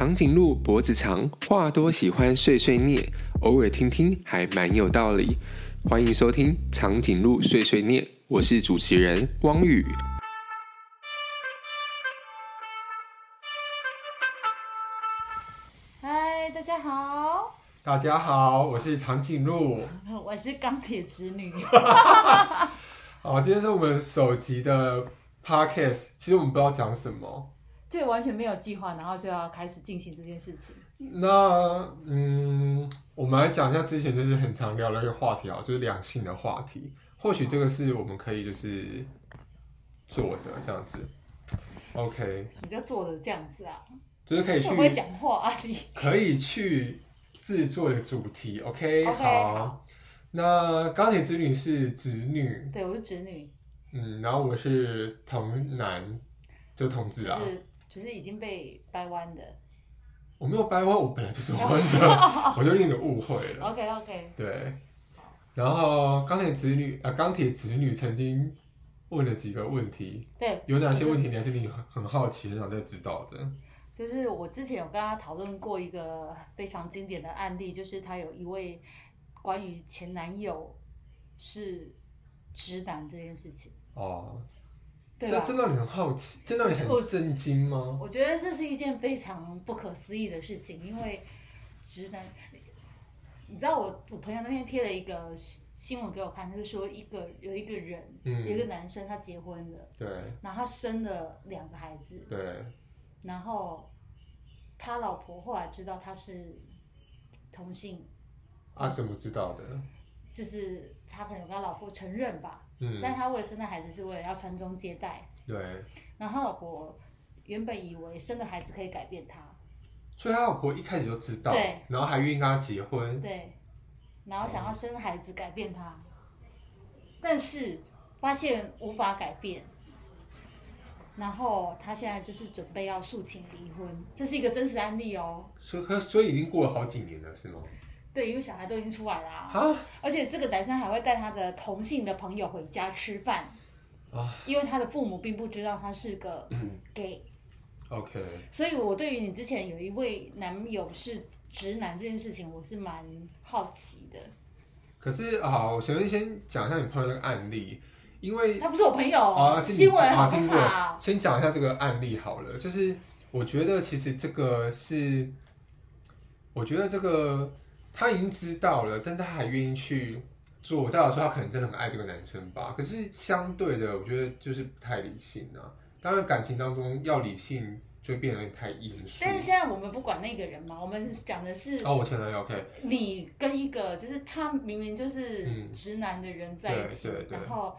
长颈鹿脖子长，话多喜欢碎碎念，偶尔听听还蛮有道理。欢迎收听长颈鹿碎碎念，我是主持人汪宇。嗨，大家好，大家好，我是长颈鹿。我是钢铁直女。好，今天是我们首集的 podcast，其实我们不知道讲什么。就完全没有计划，然后就要开始进行这件事情。那嗯，我们来讲一下之前就是很常聊的一个话题啊，就是两性的话题。或许这个是我们可以就是做的这样子。OK。什么叫做的这样子啊？就是可以去。不会讲话啊你。可以去制作的主题。OK。好。那钢铁子女是子女。对，我是子女。嗯，然后我是童男，就同志啊。就是已经被掰弯的，我没有掰弯，我本来就是弯的，我就令你误会了。OK OK。对，然后钢铁子女啊，钢铁子女曾经问了几个问题，对，有哪些问题你还是你很好奇，很想再知道的？就是我之前有跟他讨论过一个非常经典的案例，就是他有一位关于前男友是直男这件事情。哦。这真让你很好奇，真让你很震惊吗？我觉得这是一件非常不可思议的事情，因为直男，你知道我我朋友那天贴了一个新闻给我看，就是说一个有一个人，有一个男生他结婚了，对，然后他生了两个孩子，对，然后他老婆后来知道他是同性，啊，怎么知道的？就是他可能跟他老婆承认吧。嗯，但他为了生的孩子是为了要传宗接代。对。然后他老婆原本以为生的孩子可以改变他，所以他老婆一开始就知道，对，然后还愿意跟他结婚。对。然后想要生孩子改变他，但是发现无法改变，然后他现在就是准备要诉请离婚，这是一个真实案例哦。所以，所以已经过了好几年了，是吗？对，因为小孩都已经出来了啊，而且这个男生还会带他的同性的朋友回家吃饭啊，因为他的父母并不知道他是个 gay。OK。所以，我对于你之前有一位男友是直男这件事情，我是蛮好奇的。可是啊，我首先先讲一下你朋友那个案例，因为他不是我朋友啊，新闻好听过。先讲一下这个案例好了，就是我觉得其实这个是，我觉得这个。他已经知道了，但他还愿意去做。代表说他可能真的很爱这个男生吧。可是相对的，我觉得就是不太理性啊。当然感情当中要理性，就变得太严肃。但是现在我们不管那个人嘛，我们讲的是哦，我前男友 OK。你跟一个就是他明明就是直男的人在一起，然后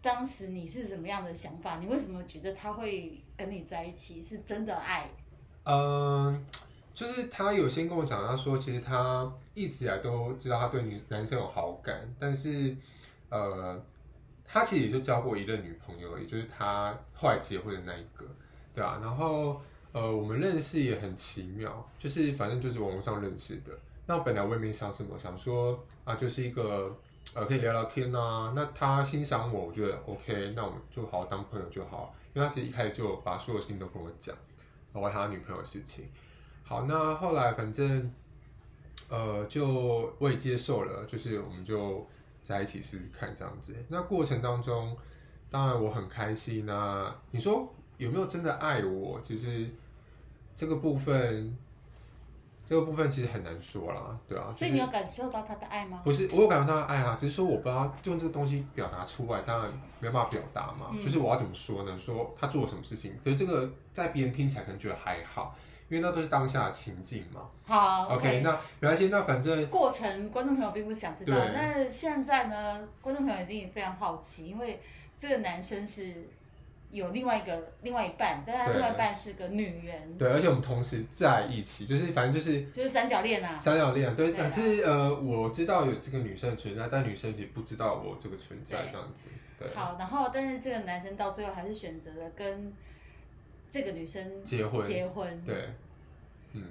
当时你是怎么样的想法？你为什么觉得他会跟你在一起？是真的爱？嗯。就是他有先跟我讲，他说其实他一直以来都知道他对女男生有好感，但是呃，他其实也就交过一任女朋友，也就是他后来结婚的那一个，对啊。然后呃，我们认识也很奇妙，就是反正就是网络上认识的。那本来我也没想什么，想说啊，就是一个呃可以聊聊天啊。那他欣赏我，我觉得 OK，那我们就好好当朋友就好。因为他其实一开始就把所有事情都跟我讲，包括他女朋友的事情。好，那后来反正，呃，就我也接受了，就是我们就在一起试试看这样子。那过程当中，当然我很开心那你说有没有真的爱我？其实这个部分，这个部分其实很难说啦，对啊。所以你有感受到他的爱吗？不是，我有感受到他的爱啊，只是说我不知道用这个东西表达出来，当然没办法表达嘛。就是我要怎么说呢？说他做了什么事情，可是这个在别人听起来可能觉得还好。因为那都是当下的情境嘛。好，OK，那没关系，那反正过程观众朋友并不想知道。那现在呢，观众朋友一定非常好奇，因为这个男生是有另外一个另外一半，但他另外一半是个女人。对，而且我们同时在一起，就是反正就是就是三角恋啊。三角恋，啊对。可是呃，我知道有这个女生存在，但女生其实不知道我这个存在这样子。对。好，然后但是这个男生到最后还是选择了跟。这个女生结婚，结婚，对，嗯，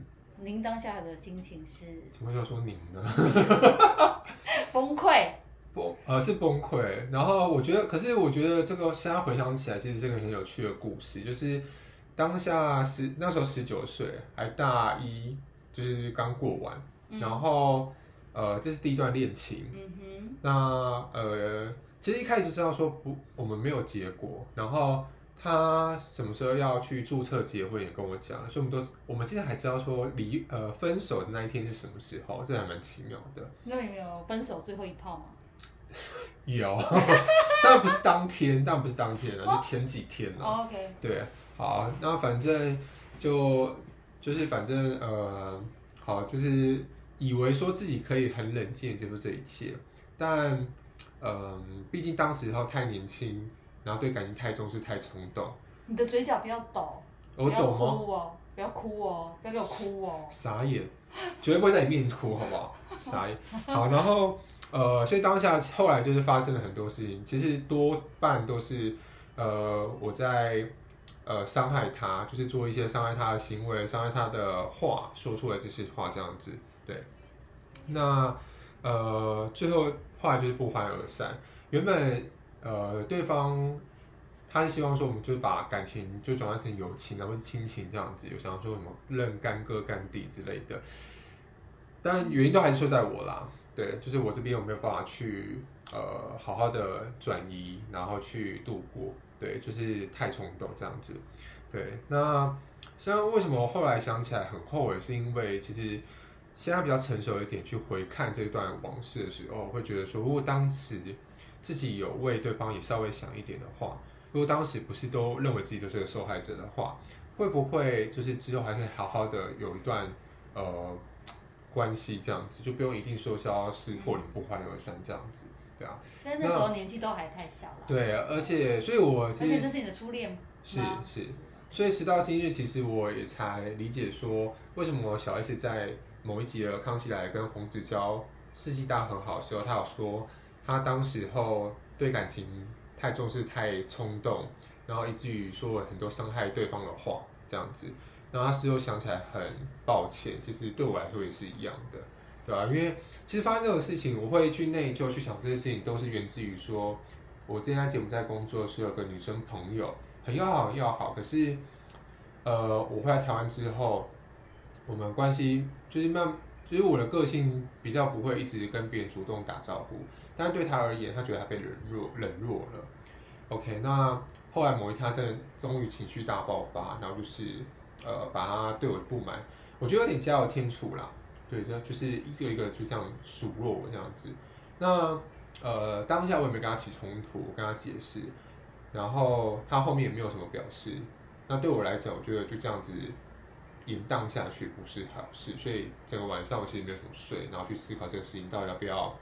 您当下的心情是？什么叫说您呢？崩溃，崩呃是崩溃。然后我觉得，可是我觉得这个现在回想起来，其实这个很有趣的故事，就是当下十那时候十九岁，还大一，就是刚过完，嗯然后呃，这是第一段恋情。嗯哼，那呃，其实一开始知道说不，我们没有结果，然后他什么时候要去注册结婚也跟我讲，所以我们都我们现在还知道说离呃分手的那一天是什么时候，这还蛮奇妙的。那你们有分手最后一炮吗？有，当然不是当天，当然不是当天了，是前几天了。哦 OK，对，好，那反正就就是反正呃，好，就是以为说自己可以很冷静地接受这一切，但嗯、毕竟当时候太年轻，然后对感情太重视、太冲动。你的嘴角不要抖，我懂吗？哭哦，不要哭哦，不要给我哭哦。傻眼，绝对不会在你面前哭，好不好？傻眼。好，然后呃，所以当下后来就是发生了很多事情，其实多半都是呃我在呃伤害他，就是做一些伤害他的行为、伤害他的话，说出来这些话这样子。对，那呃最后后来就是不欢而散。原本呃对方。他是希望说，我们就把感情就转换成友情啊，或是亲情这样子，有想要说什么认干哥干弟之类的，但原因都还是出在我啦。对，就是我这边有没有办法去呃好好的转移，然后去度过，对，就是太冲动这样子。对，那像为什么后来想起来很后悔，是因为其实现在比较成熟一点，去回看这段往事的时候，会觉得说，如果当时自己有为对方也稍微想一点的话。如果当时不是都认为自己就是个受害者的话，会不会就是之后还可以好好的有一段呃关系这样子，就不用一定说是要撕破脸不欢而散这样子，对啊，但那时候年纪都还太小了。对，而且所以我而其实且这是你的初恋吗？是是，所以时到今日，其实我也才理解说，为什么小 S 在某一集的《康熙来了》跟洪子娇世纪大和好的时候，他有说他当时候对感情。太重视、太冲动，然后以至于说了很多伤害对方的话，这样子，然后他事后想起来很抱歉，其实对我来说也是一样的，对吧、因为其实发生这种事情，我会去内疚去想这些事情，都是源自于说，我之前在节目在工作的时，有个女生朋友很要好要好，可是，呃，我回来台湾之后，我们关系就是慢，就是我的个性比较不会一直跟别人主动打招呼。但是对他而言，他觉得他被冷落冷落了。OK，那后来某一天，他真的终于情绪大爆发，然后就是呃，把他对我的不满，我觉得有点加油添醋啦。对，就就是一个一个就这样数落我这样子。那呃，当下我也没跟他起冲突，我跟他解释，然后他后面也没有什么表示。那对我来讲，我觉得就这样子延宕下去不是好事，所以整个晚上我其实没有什么睡，然后去思考这个事情到底要不要。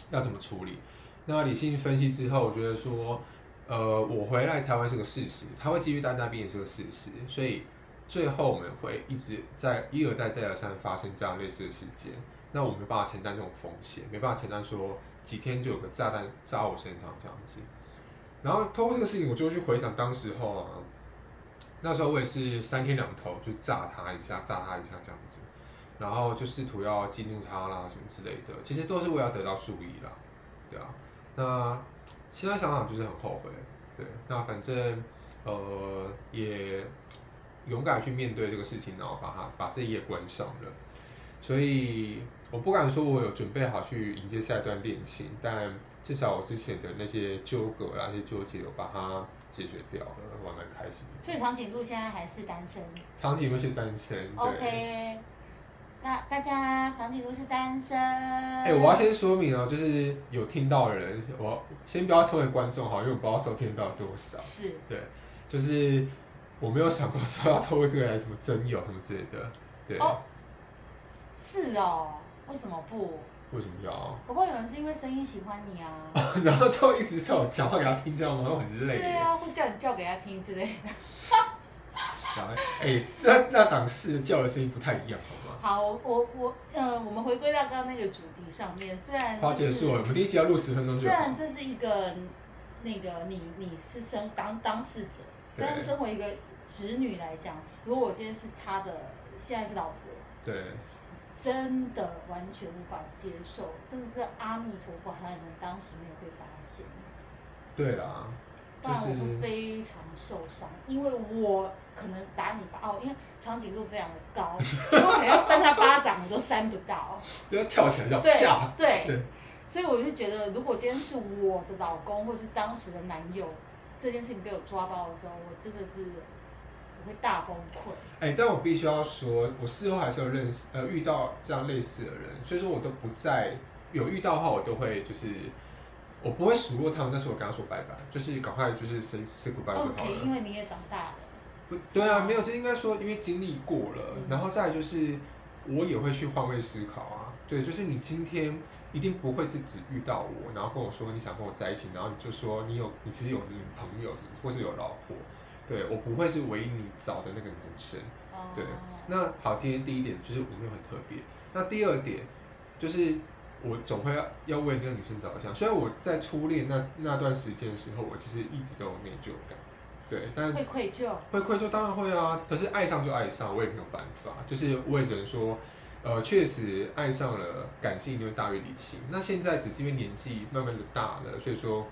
要怎么处理？那理性分析之后，我觉得说，呃，我回来台湾是个事实，他会继续在那边也是个事实，所以最后我们会一直在一而再再而三发生这样类似的事件。那我没办法承担这种风险，没办法承担说几天就有个炸弹炸我身上这样子。然后通过这个事情，我就去回想当时候啊，那时候我也是三天两头就炸他一下，炸他一下这样子。然后就試圖要激怒他啦，什麼之類的，其實都是為了得到注意啦，對啊。那现在想想就是很後悔，對。那反正呃也勇敢去面對這個事情，然後把它把這一頁關上了。所以我不敢说我有准备好去迎接下一段恋情，但至少我之前的那些纠葛啦、那些纠结，我把它解决掉了，我還蠻開心。所以长颈鹿现在还是单身。长颈鹿是单身。對 OK。那大家长颈鹿是单身。哎、欸，我要先说明哦，就是有听到的人，我先不要成为观众哈，因为我不知道收听到多少。是。对，就是我没有想过说要透过这个来什麼徵友什么之类的。对。哦。是哦，為什么不？为什么要？不過有人是因为声音喜欢你啊。然后就一直叫我講話給他聽，這樣嗎？會很累。对啊，会叫你叫给他听之类的。啥？哎、欸，那那檔事叫的声音不太一样，好吗？好，我我呃，我们回归到刚刚那个主题上面，虽然花结束了，我们第一集要录十分钟就。雖然这是一个那个你你是生当当事者，但是身为一个侄女来讲，如果我今天是他的，现在是老婆，對，真的完全无法接受，真的是阿弥陀佛，還能当时没有被发现。对啦。不然我会非常受伤，因为我可能打你吧，哦，因为长颈鹿非常的高，所以我可能要扇他巴掌，我都扇不到。不要跳起来叫对啪！对对，所以我就觉得，如果今天是我的老公或是当时的男友，这件事情被我抓包的时候，我真的是我会大崩溃。哎、但我必须要说，我事后还是有认识呃遇到这样类似的人，所以说我都不在有遇到的话，我都会就是我不会数落他们，但是我跟他说拜拜，就是赶快就是 say say goodbye 就好了。因为你也长大了，不对啊，没有，就应该说，因为经历过了，嗯然后再来就是，我也会去换位思考啊。对，就是你今天一定不会是只遇到我，然后跟我说你想跟我在一起，然后你就说你有你其实有女朋友什么，或是有老婆。对我不会是唯一你找的那个男生。哦，对那好，今天第一点就是我没有很特别。那第二点就是我总会要要为那个女生着想，虽然我在初恋那那段时间的时候，我其实一直都有内疚感。对，但会愧疚，会愧疚当然会啊，可是爱上就爱上，我也没有办法，就是我也只能说，呃，确实爱上了感性就会大于理性。那现在只是因为年纪慢慢的大了，所以说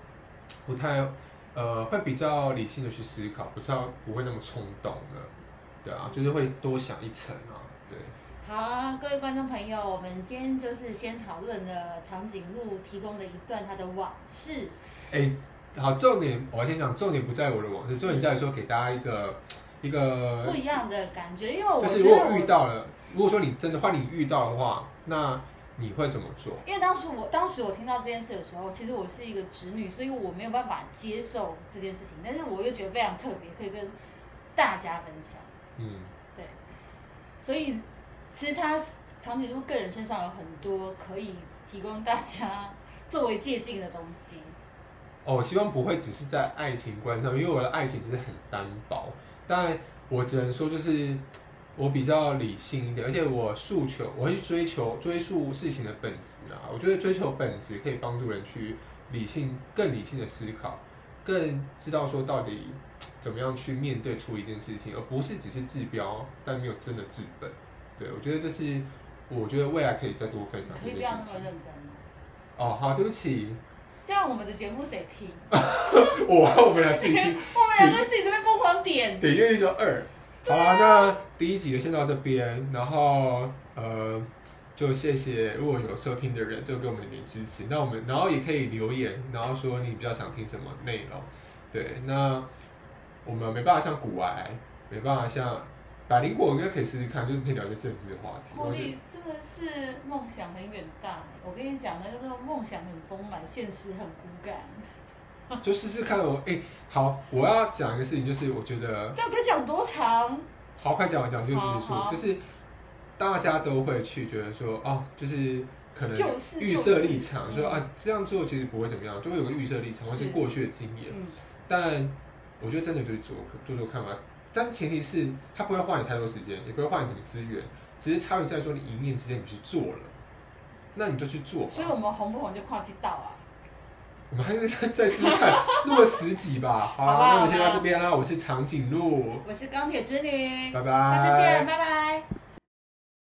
不太呃会比较理性的去思考，不较不会那么冲动了，对啊，就是会多想一层啊，对。好啊，各位观众朋友，我们今天就是先讨论了长颈鹿提供的一段他的往事。哎、好，重点我先讲，重点不在我的往事，重点在于说给大家一个一个不一样的感觉，因为我就是如果遇到了，如果说你真的换你遇到的话，那你会怎么做？因为当时我当时我听到这件事的时候，其实我是一个侄女，所以我没有办法接受这件事情，但是我又觉得非常特别，可以跟大家分享。嗯，对，所以其实他长颈鹿个人身上有很多可以提供大家作为借鉴的东西。哦，我希望不会只是在爱情观上，因为我的爱情其实很单薄，但我只能说就是我比较理性一点，而且我诉求我会去追求追溯事情的本质啊，我觉得追求本质可以帮助人去理性更理性的思考，更知道说到底怎么样去面对处理一件事情，而不是只是治标但没有真的治本。对，我觉得这是我觉得未来可以再多分享这件可以不要那。认真吗？哦，好，对不起，这样我们的节目谁听？我我们俩自己去。我们两个自己这边疯狂点。点阅率说二。好啦，那第一集就先到这边，然后呃，就谢谢如果有收听的人，就给我们一点支持。那我们然后也可以留言，然后说你比较想听什么内容。对，那我们没办法像古癌，没办法像百灵果，应该可以试试看，就是可以聊一些政治话题。茉莉真的是梦想很远大，我跟你讲，那个梦想很丰满，现实很骨感。就试试看哦。哎、好，我要讲一个事情，就是我觉得到底讲多长？好，快讲完讲就结束，就是大家都会去觉得说，哦，就是可能就是预设立场，就是说啊这样做其实不会怎么样，就会有个预设立场或是是过去的经验。嗯，但我觉得真的就是做做做看吧，但前提是他不会花你太多时间，也不会花你什么资源，只是差别在说你一念之间你去做了，那你就去做。所以我们红不红就跨季到啊。我们还是再再试试看，录了十集吧。好那我们先到这边啦。我是长颈鹿，我是钢铁之女，拜拜。下次见，拜拜。